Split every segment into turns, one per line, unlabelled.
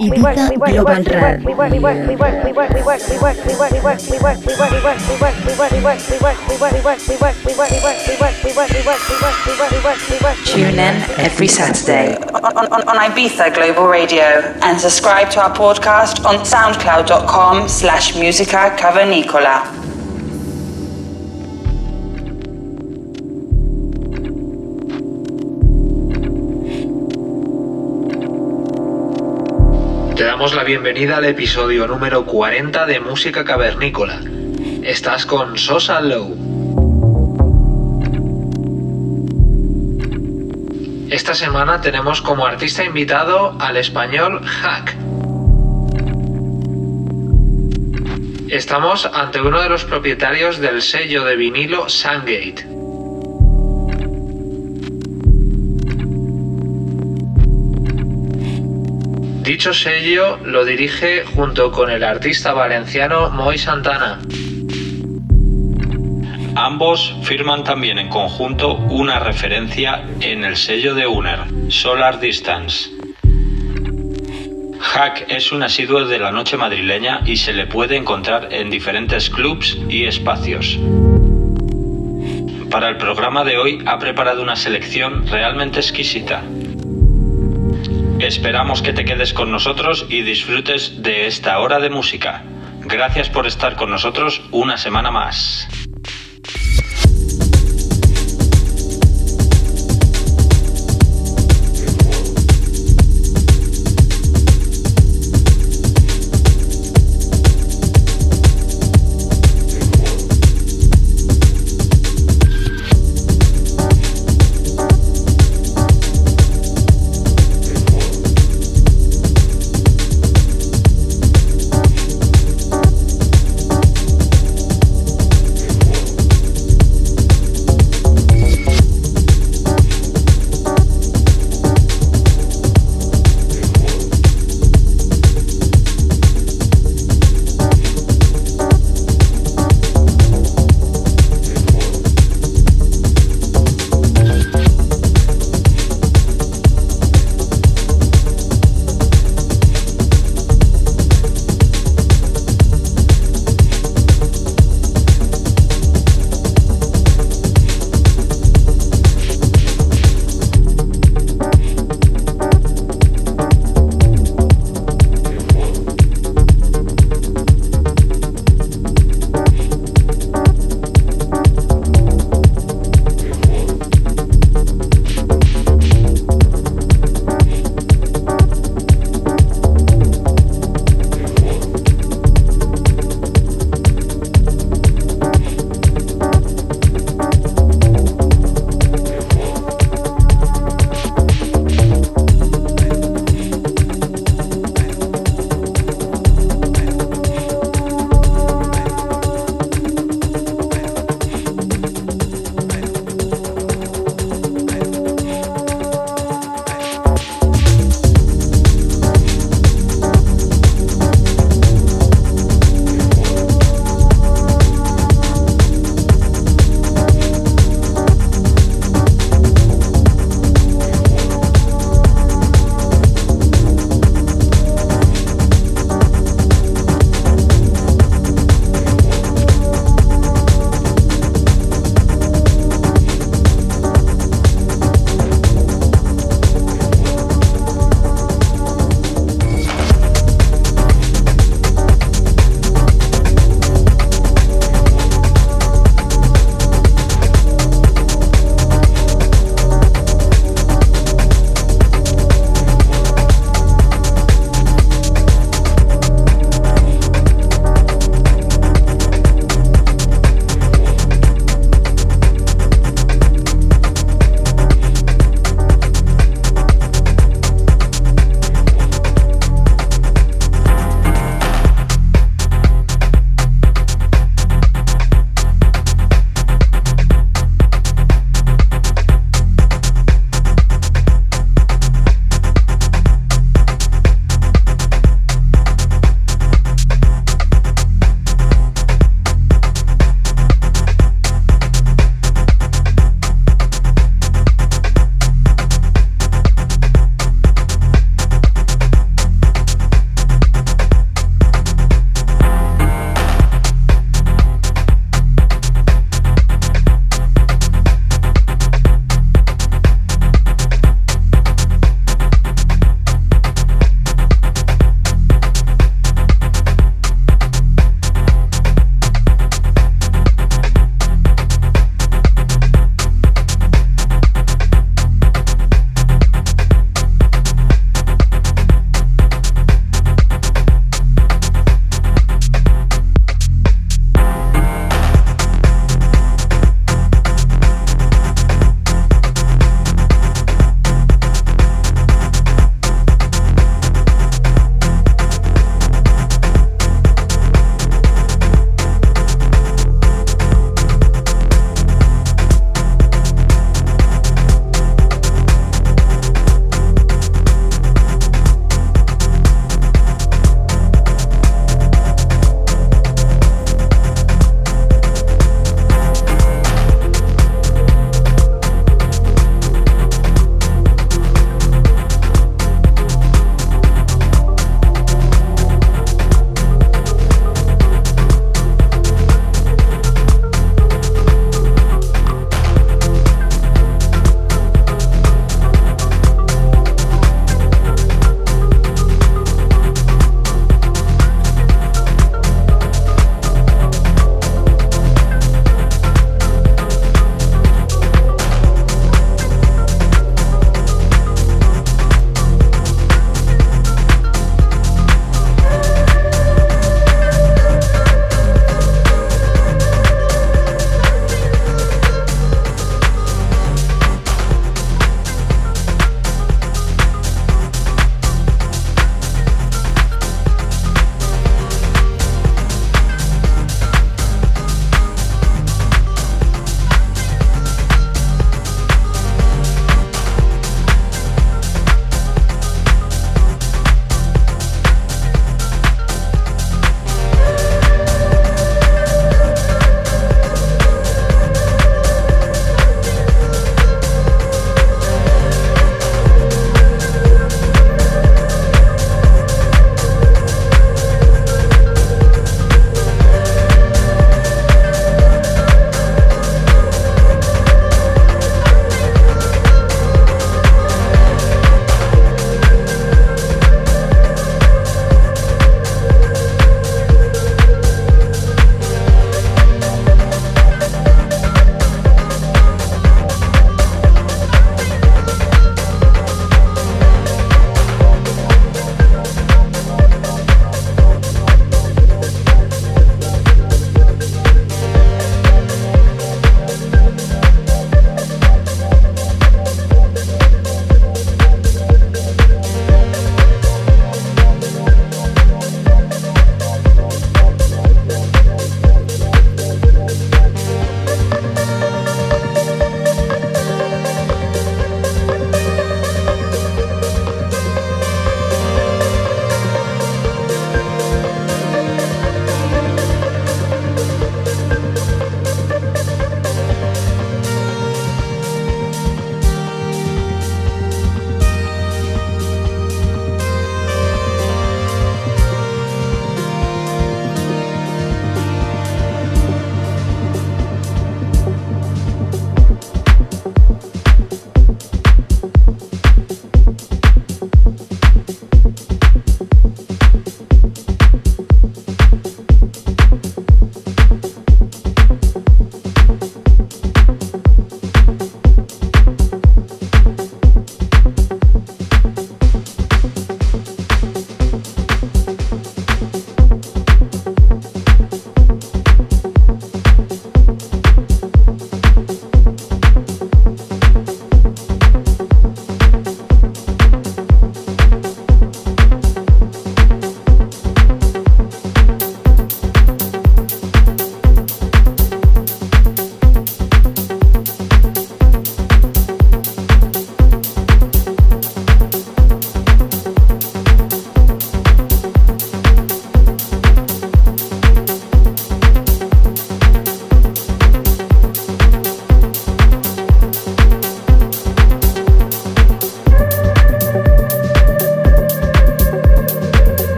Ibiza Global
Tune in every Saturday on, on, on Ibiza Global Radio and subscribe to our podcast on soundcloud.com slash musica cavernicola.
Bienvenida al episodio número 40 de Música Cavernícola. Estás con Sosa Low. Esta semana tenemos como artista invitado al español Hack. Estamos ante uno de los propietarios del sello de vinilo Sungate. Dicho sello lo dirige junto con el artista valenciano Moy Santana.
Ambos firman también en conjunto una referencia en el sello de Uner, Solar Distance. Hack es un asiduo de la noche madrileña y se le puede encontrar en diferentes clubs y espacios. Para el programa de hoy ha preparado una selección realmente exquisita. Esperamos que te quedes con nosotros y disfrutes de esta hora de música. Gracias por estar con nosotros una semana más.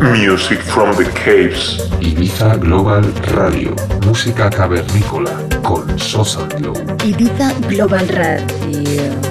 Music from the Caves.
Ibiza Global Radio, música cavernícola con Sosa Glow.
Ibiza Global Radio.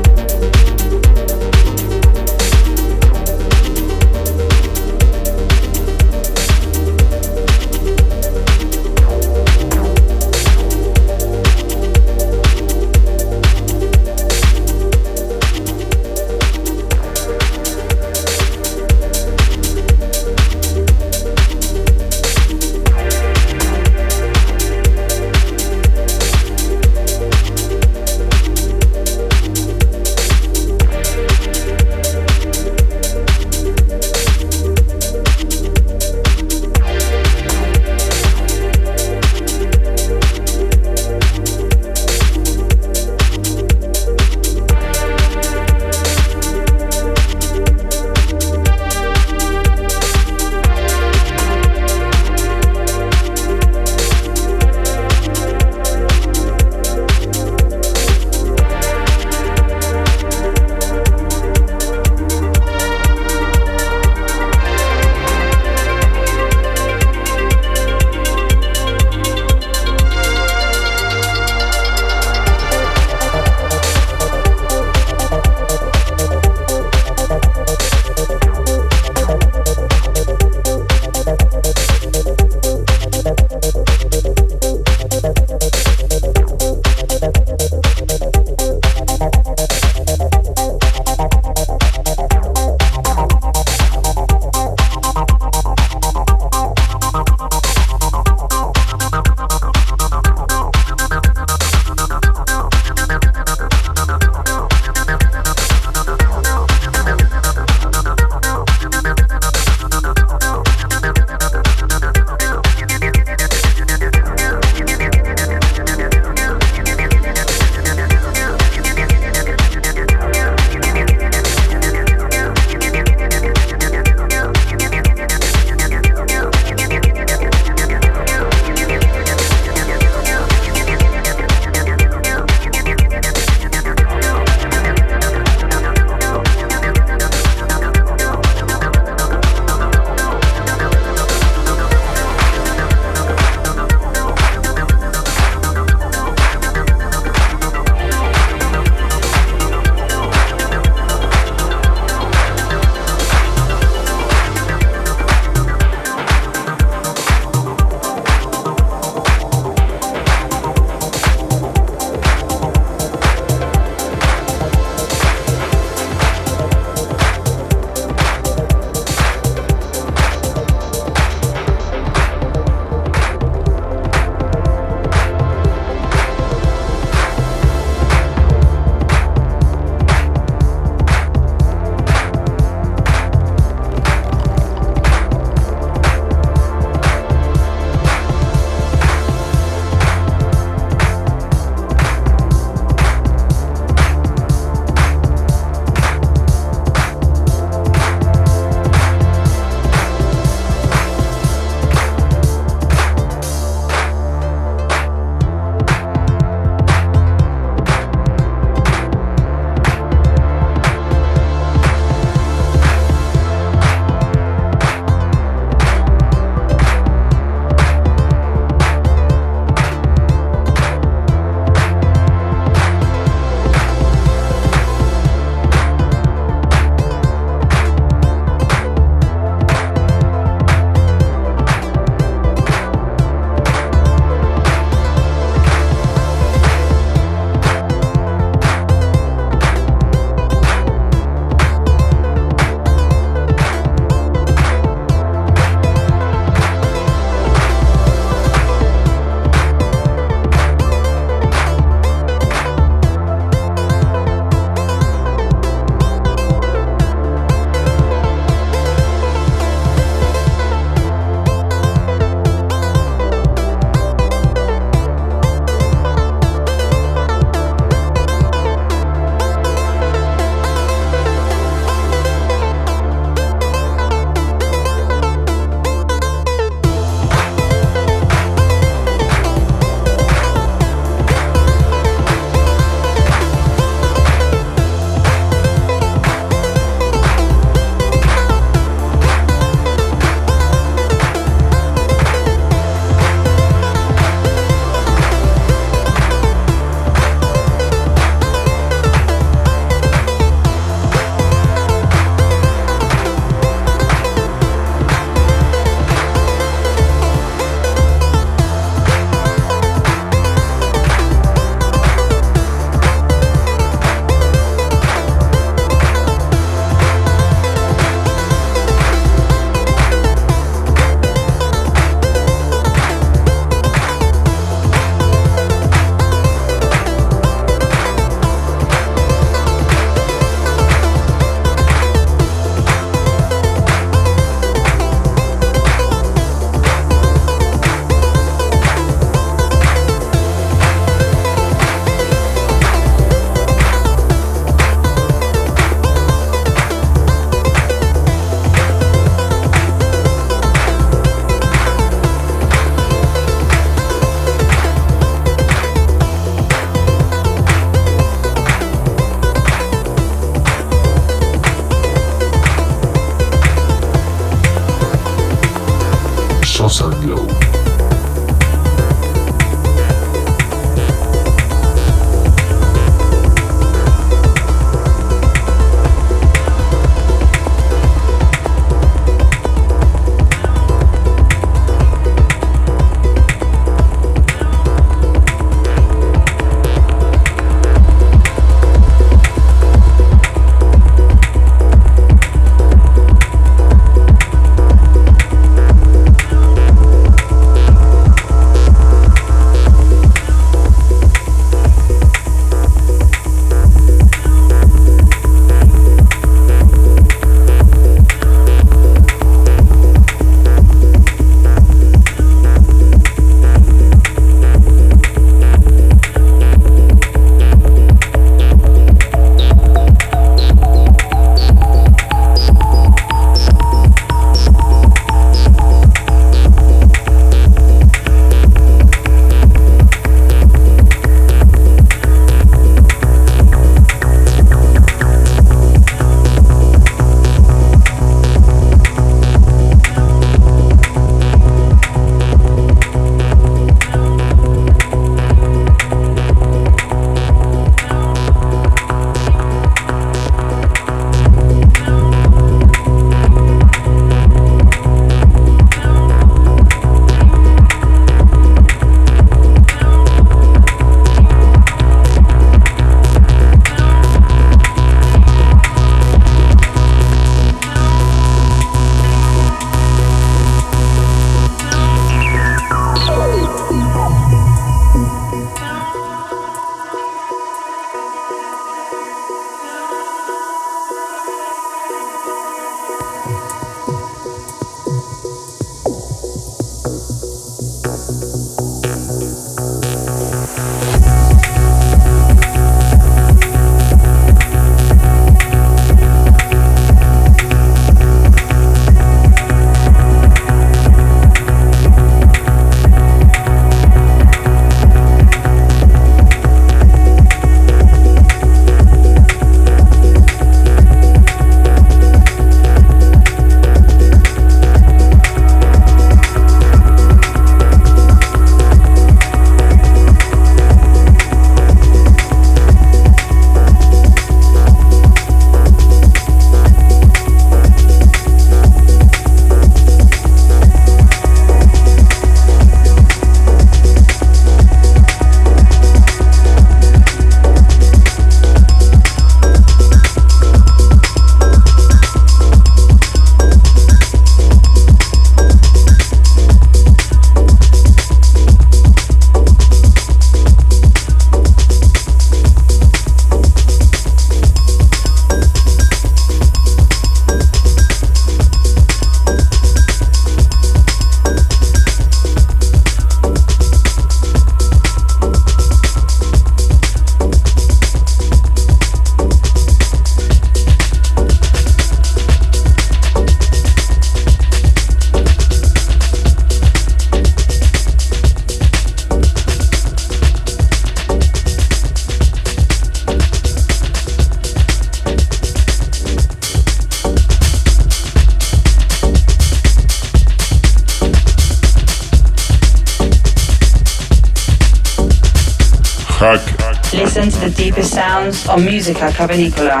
On Musica Cavernicola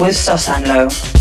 with Sosanlo.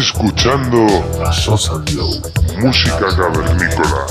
Escuchando
Sosa
música cavernícola.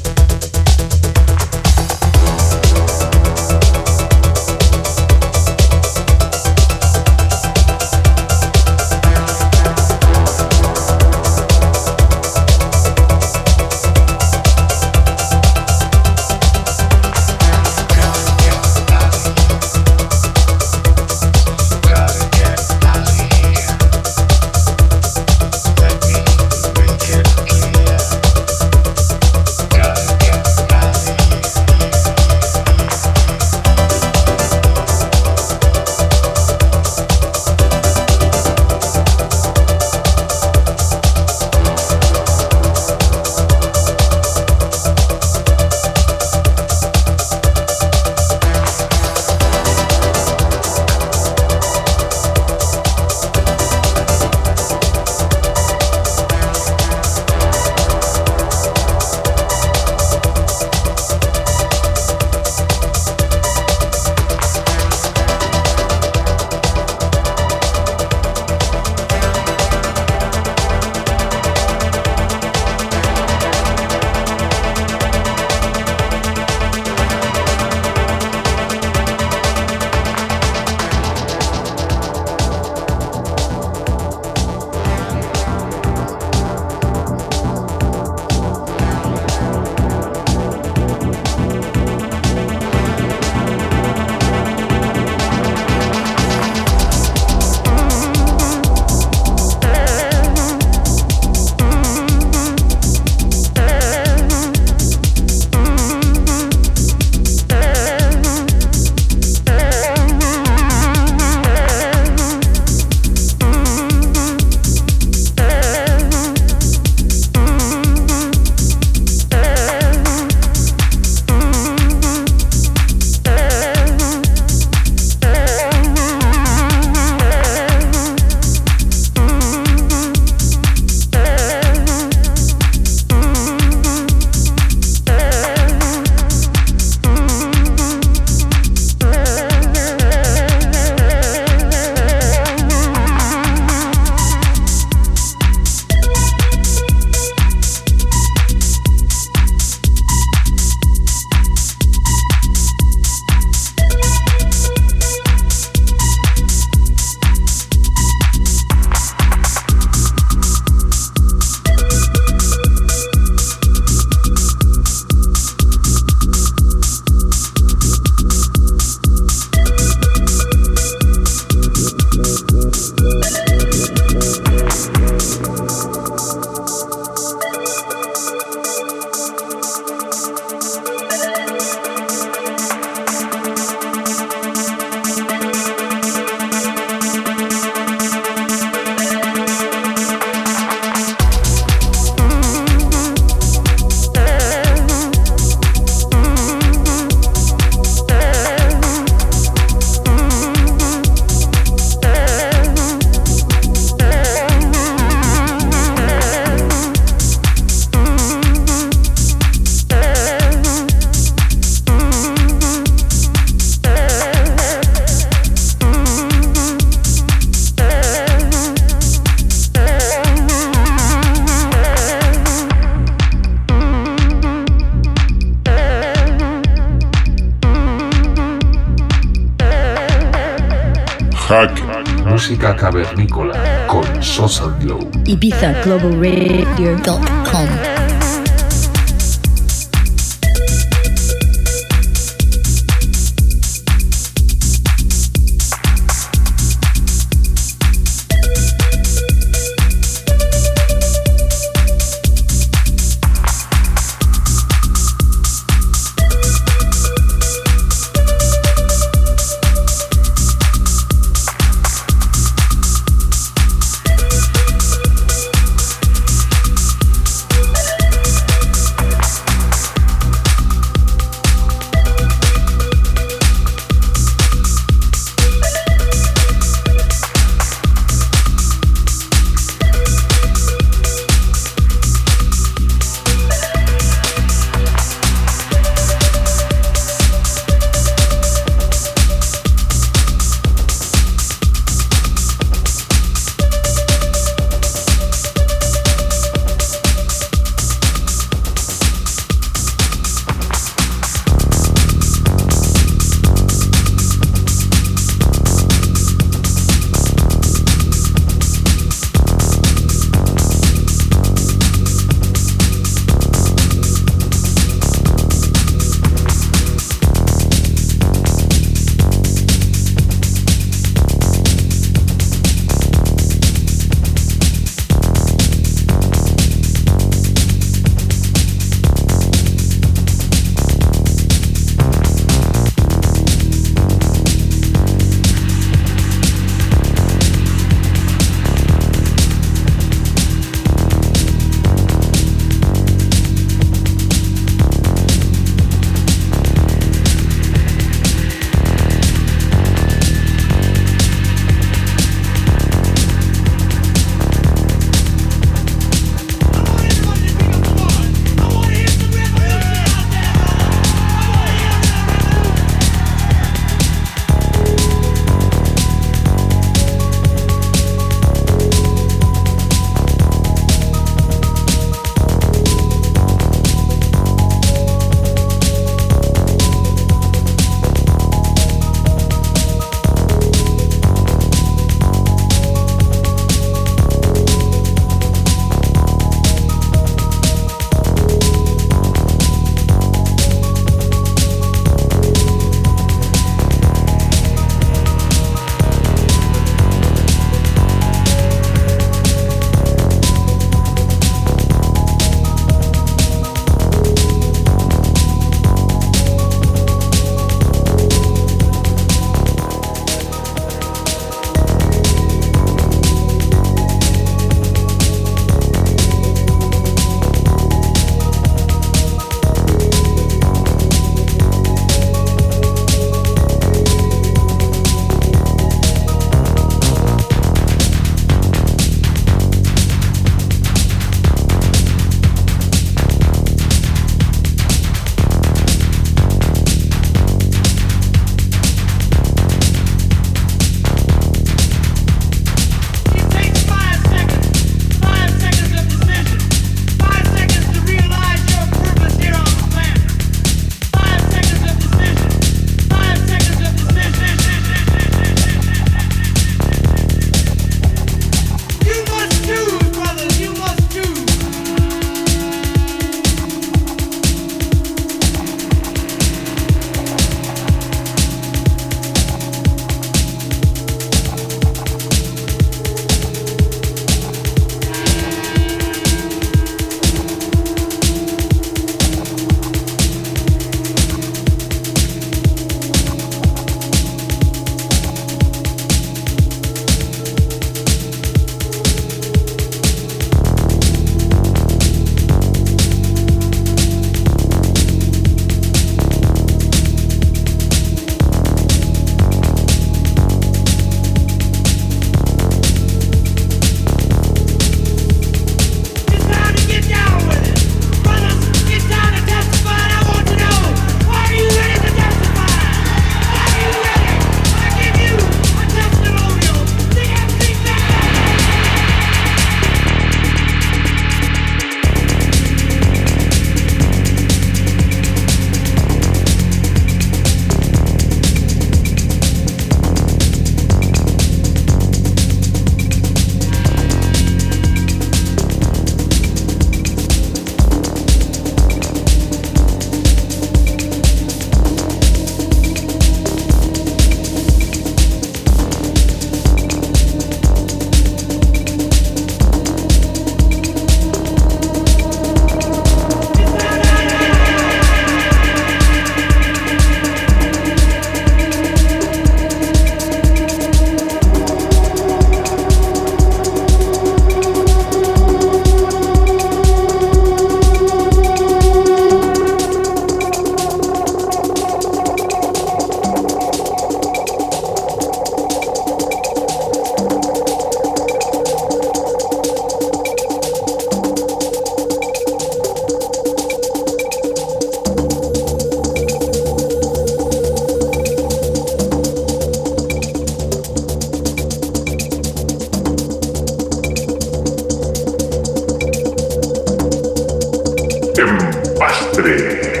Pastre.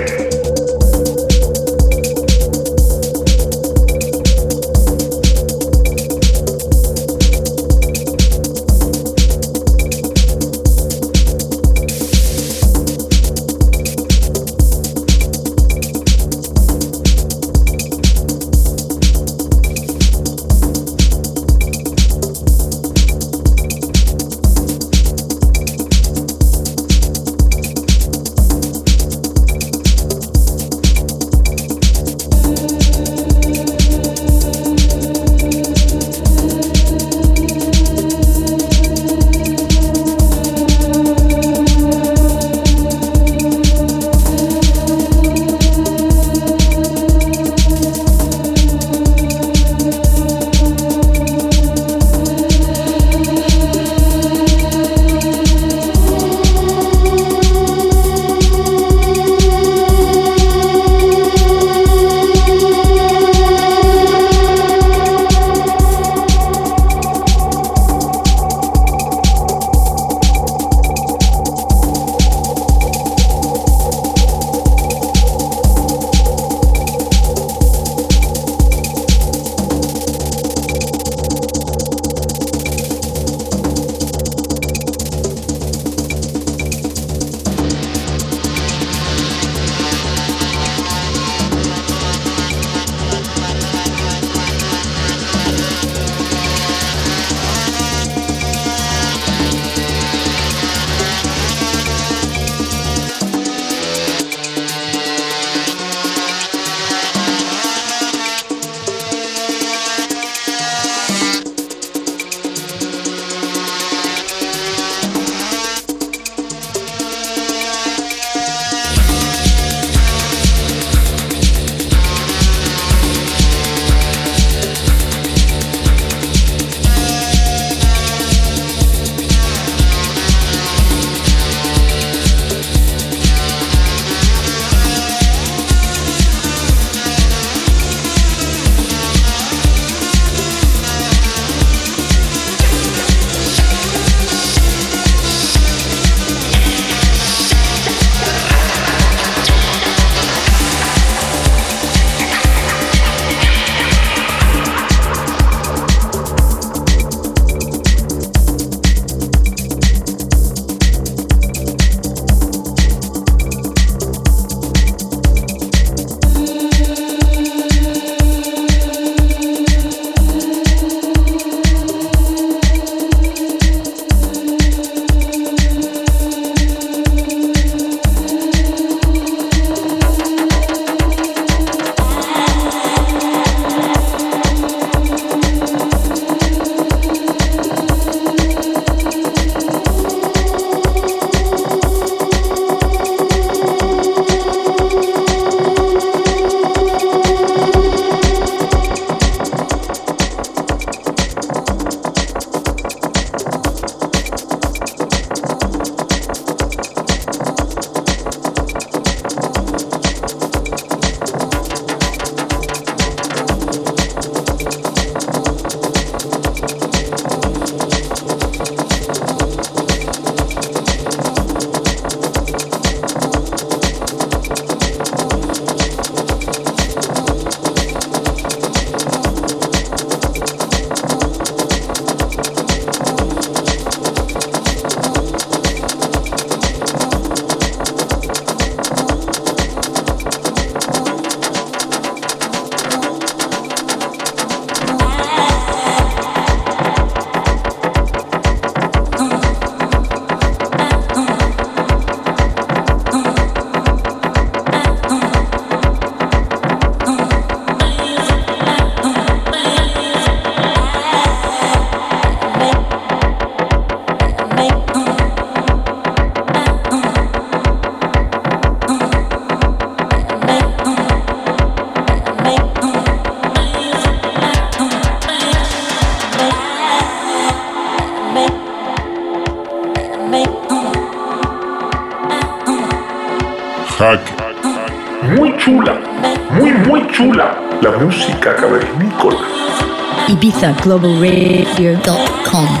Globalradio.com.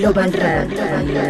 Global Radio.